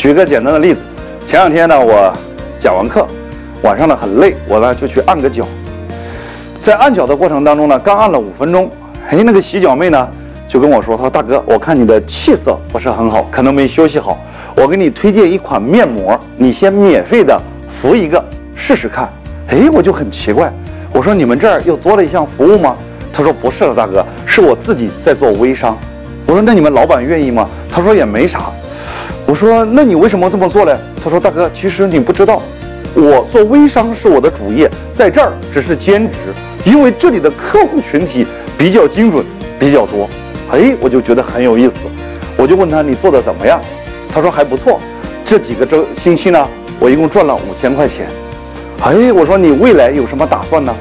举个简单的例子，前两天呢，我讲完课，晚上呢很累，我呢就去按个脚。在按脚的过程当中呢，刚按了五分钟，哎，那个洗脚妹呢就跟我说：“她说大哥，我看你的气色不是很好，可能没休息好，我给你推荐一款面膜，你先免费的敷一个试试看。”哎，我就很奇怪，我说你们这儿又多了一项服务吗？他说不是了，大哥，是我自己在做微商。我说那你们老板愿意吗？他说也没啥。我说那你为什么这么做呢？他说大哥，其实你不知道，我做微商是我的主业，在这儿只是兼职。因为这里的客户群体比较精准，比较多，哎，我就觉得很有意思，我就问他你做的怎么样？他说还不错，这几个周星期呢，我一共赚了五千块钱。哎，我说你未来有什么打算呢？